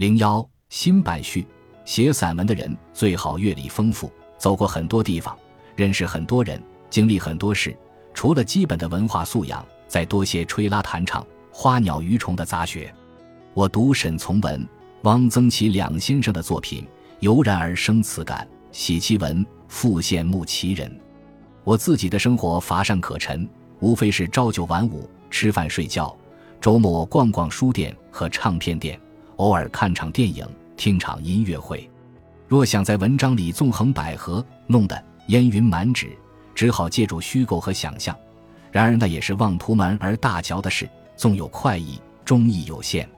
零幺新版序，写散文的人最好阅历丰富，走过很多地方，认识很多人，经历很多事。除了基本的文化素养，再多些吹拉弹唱、花鸟鱼虫的杂学。我读沈从文、汪曾祺两先生的作品，油然而生此感：喜其文，复羡慕其人。我自己的生活乏善可陈，无非是朝九晚五，吃饭睡觉，周末逛逛书店和唱片店，偶尔看场电影，听场音乐会。若想在文章里纵横捭阖，弄得烟云满纸，只好借助虚构和想象。然而那也是妄图门而大嚼的事，纵有快意，终亦有限。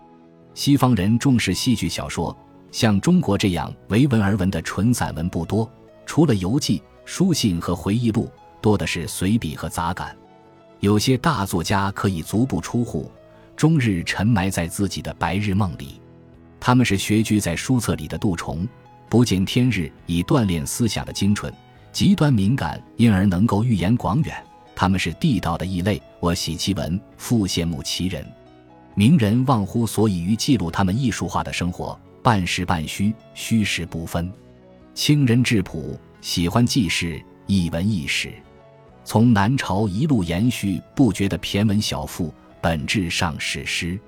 西方人重视戏剧小说，像中国这样唯文而文的纯散文不多，除了游记。书信和回忆录多的是随笔和杂感，有些大作家可以足不出户，终日沉埋在自己的白日梦里。他们是学居在书册里的杜虫，不见天日以锻炼思想的精纯，极端敏感，因而能够预言广远。他们是地道的异类，我喜其文，复羡慕其人。名人忘乎所以于记录他们艺术化的生活，半实半虚，虚实不分。清人质朴。喜欢记事，一文一史，从南朝一路延续不绝的骈文小赋，本质上史诗。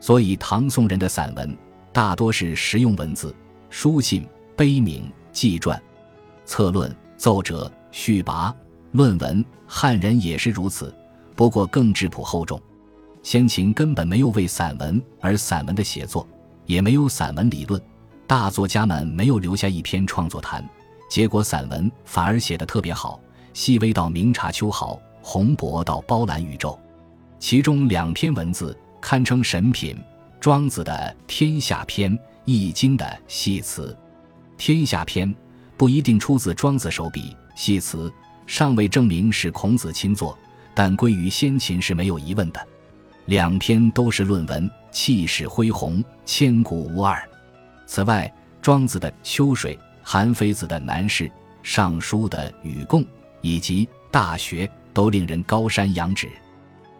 所以唐宋人的散文大多是实用文字，书信、碑铭、纪传、策论、奏折、序跋、论文。汉人也是如此，不过更质朴厚重。先秦根本没有为散文而散文的写作，也没有散文理论，大作家们没有留下一篇创作坛。结果散文反而写得特别好，细微到明察秋毫，宏博到包揽宇宙。其中两篇文字堪称神品：庄子的《天下篇》，《易经》的《系辞》。《天下篇》不一定出自庄子手笔，《系辞》尚未证明是孔子亲作，但归于先秦是没有疑问的。两篇都是论文，气势恢宏，千古无二。此外，庄子的《秋水》。韩非子的《南士》，《尚书》的《禹贡》，以及《大学》，都令人高山仰止。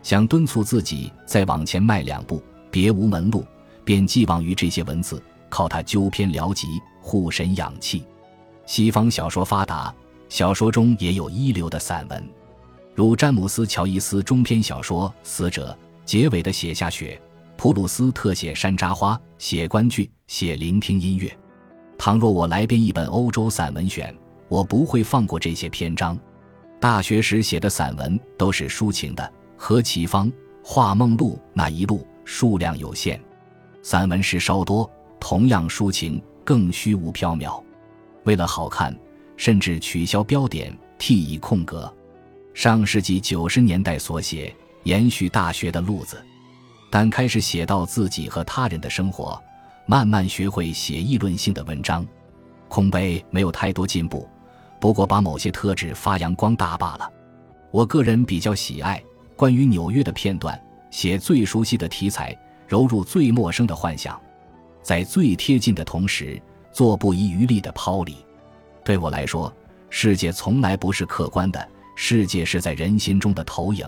想敦促自己再往前迈两步，别无门路，便寄望于这些文字，靠它纠偏疗疾，护神养气。西方小说发达，小说中也有一流的散文，如詹姆斯·乔伊斯中篇小说《死者》，结尾的写下雪；普鲁斯特写山楂花，写观剧，写聆听音乐。倘若我来编一本欧洲散文选，我不会放过这些篇章。大学时写的散文都是抒情的，何其芳、画梦露那一路数量有限，散文诗稍多，同样抒情，更虚无缥缈。为了好看，甚至取消标点，替以空格。上世纪九十年代所写，延续大学的路子，但开始写到自己和他人的生活。慢慢学会写议论性的文章，空杯没有太多进步，不过把某些特质发扬光大罢了。我个人比较喜爱关于纽约的片段，写最熟悉的题材，揉入最陌生的幻想，在最贴近的同时做不遗余力的抛离。对我来说，世界从来不是客观的，世界是在人心中的投影。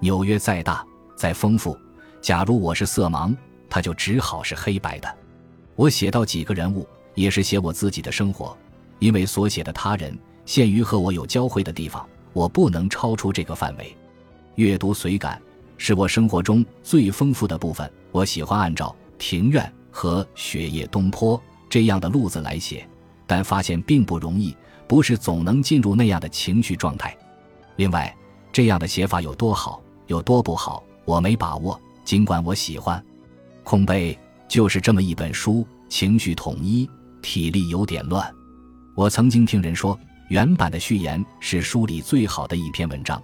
纽约再大再丰富，假如我是色盲。他就只好是黑白的。我写到几个人物，也是写我自己的生活，因为所写的他人限于和我有交汇的地方，我不能超出这个范围。阅读随感是我生活中最丰富的部分。我喜欢按照庭院和雪夜东坡这样的路子来写，但发现并不容易，不是总能进入那样的情绪状态。另外，这样的写法有多好，有多不好，我没把握。尽管我喜欢。空杯就是这么一本书，情绪统一，体力有点乱。我曾经听人说，原版的序言是书里最好的一篇文章，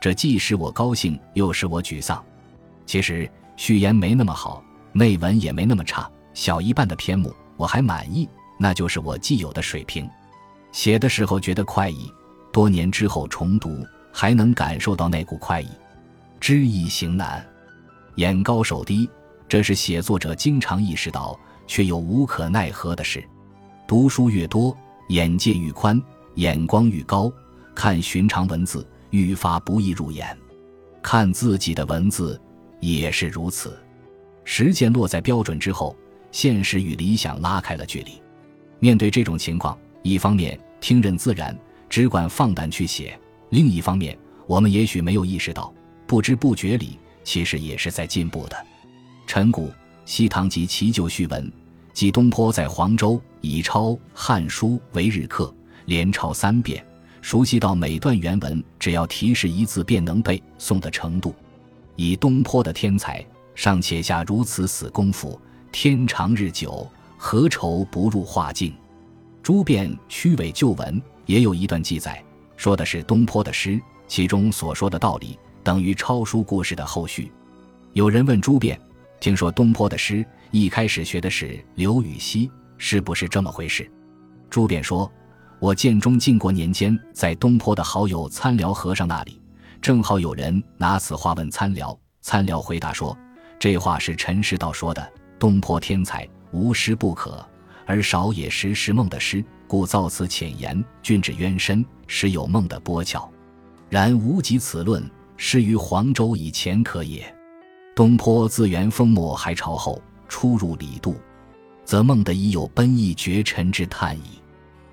这既使我高兴，又使我沮丧。其实序言没那么好，内文也没那么差，小一半的篇目我还满意，那就是我既有的水平。写的时候觉得快意，多年之后重读还能感受到那股快意。知易行难，眼高手低。这是写作者经常意识到却又无可奈何的事。读书越多，眼界愈宽，眼光愈高，看寻常文字愈发不易入眼。看自己的文字也是如此。实践落在标准之后，现实与理想拉开了距离。面对这种情况，一方面听任自然，只管放胆去写；另一方面，我们也许没有意识到，不知不觉里其实也是在进步的。陈谷《西唐及其旧序文》，即东坡在黄州以抄《汉书》为日课，连抄三遍，熟悉到每段原文只要提示一字便能背诵的程度。以东坡的天才，尚且下如此死功夫，天长日久。何愁不入画境？朱辩虚伪旧文也有一段记载，说的是东坡的诗，其中所说的道理等于抄书故事的后续。有人问朱辩：“听说东坡的诗一开始学的是刘禹锡，是不是这么回事？”朱辩说：“我建中靖国年间，在东坡的好友参辽和尚那里，正好有人拿此话问参辽，参辽回答说：‘这话是陈师道说的，东坡天才。’”无诗不可，而少也识是梦的诗，故造此浅言，君之渊深，实有梦的波巧。然无及此论，失于黄州以前可也。东坡自元封末还朝后，出入李杜，则梦的已有奔逸绝尘之叹矣。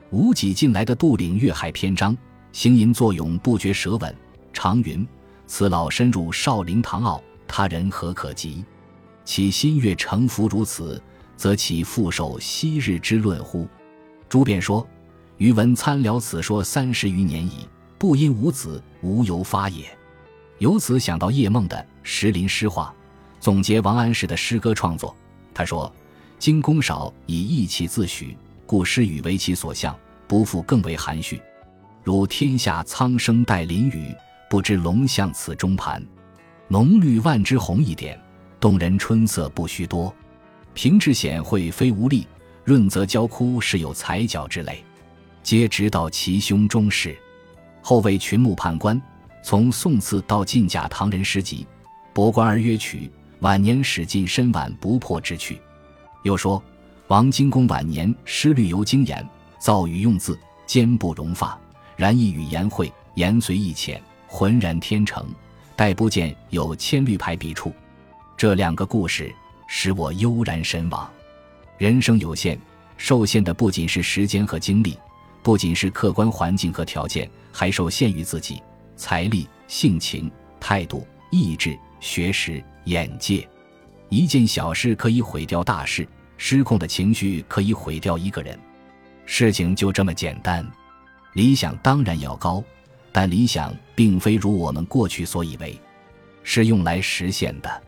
无己近来的《杜岭月海》篇章，行吟作咏，不绝舌吻。常云：“此老深入少陵唐坳，他人何可及？其心悦诚服如此。”则其复受昔日之论乎？朱辩说：“余闻参聊此说三十余年矣，不因无子，无由发也。”由此想到叶梦的《石林诗话》，总结王安石的诗歌创作。他说：“今功少以意气自诩，故诗语为其所向，不复更为含蓄。如天下苍生待霖雨，不知龙象此中盘。浓绿万枝红一点，动人春色不须多。”平治显会非无力，润泽焦枯是有才角之类，皆直到其胸中事。后为群牧判官，从宋词到晋甲唐人诗集，博观而约取。晚年使尽深婉不破之趣。又说王荆公晚年诗律尤精严，造语用字坚不容发，然意语言会，言随意浅，浑然天成，待不见有千律排笔触。这两个故事。使我悠然神往。人生有限，受限的不仅是时间和精力，不仅是客观环境和条件，还受限于自己财力、性情、态度、意志、学识、眼界。一件小事可以毁掉大事，失控的情绪可以毁掉一个人。事情就这么简单。理想当然要高，但理想并非如我们过去所以为，是用来实现的。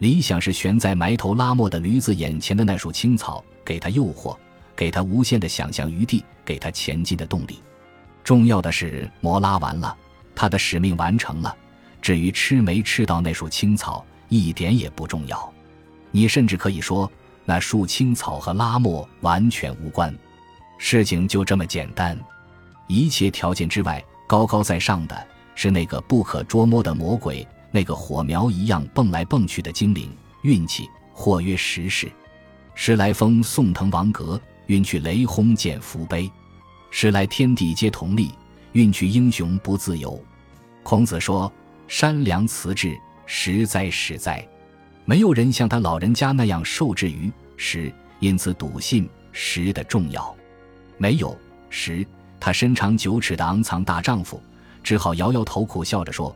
理想是悬在埋头拉磨的驴子眼前的那束青草，给他诱惑，给他无限的想象余地，给他前进的动力。重要的是磨拉完了，他的使命完成了。至于吃没吃到那束青草，一点也不重要。你甚至可以说，那束青草和拉磨完全无关。事情就这么简单。一切条件之外，高高在上的是那个不可捉摸的魔鬼。那个火苗一样蹦来蹦去的精灵，运气或曰时势。时来风送腾王阁，运去雷轰见福碑。时来天地皆同力，运去英雄不自由。孔子说：“山良辞志，时哉时哉。”没有人像他老人家那样受制于时，因此笃信时的重要。没有时，他身长九尺的昂藏大丈夫，只好摇摇头，苦笑着说。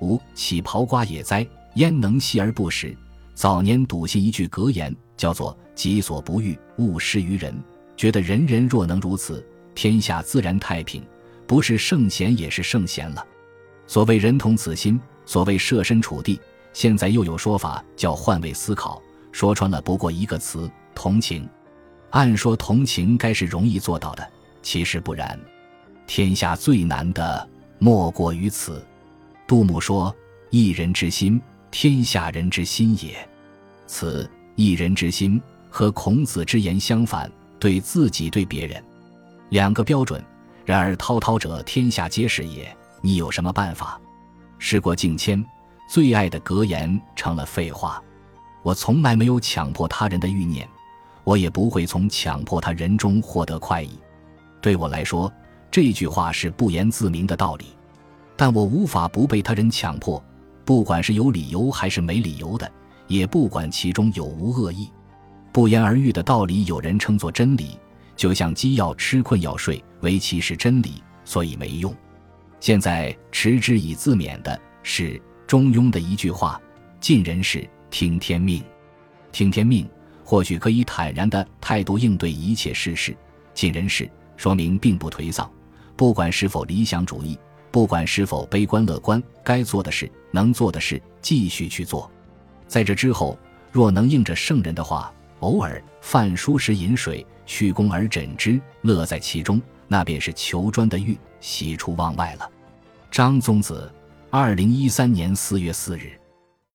吾岂刨瓜也哉？焉能息而不食？早年笃信一句格言，叫做“己所不欲，勿施于人”，觉得人人若能如此，天下自然太平，不是圣贤也是圣贤了。所谓人同此心，所谓设身处地，现在又有说法叫换位思考，说穿了不过一个词：同情。按说同情该是容易做到的，其实不然。天下最难的莫过于此。杜牧说：“一人之心，天下人之心也。”此一人之心和孔子之言相反，对自己对别人，两个标准。然而滔滔者，天下皆是也。你有什么办法？事过境迁，最爱的格言成了废话。我从来没有强迫他人的欲念，我也不会从强迫他人中获得快意。对我来说，这句话是不言自明的道理。但我无法不被他人强迫，不管是有理由还是没理由的，也不管其中有无恶意。不言而喻的道理，有人称作真理，就像鸡要吃困要睡，唯其是真理，所以没用。现在持之以自勉的是中庸的一句话：“尽人事，听天命。”听天命，或许可以坦然的态度应对一切世事；尽人事，说明并不颓丧，不管是否理想主义，不管是否悲观乐观，该做的事、能做的事，继续去做。在这之后，若能应着圣人的话，偶尔饭疏时饮水，去肱而枕之，乐在其中，那便是求专的欲，喜出望外了。张宗子，二零一三年四月四日。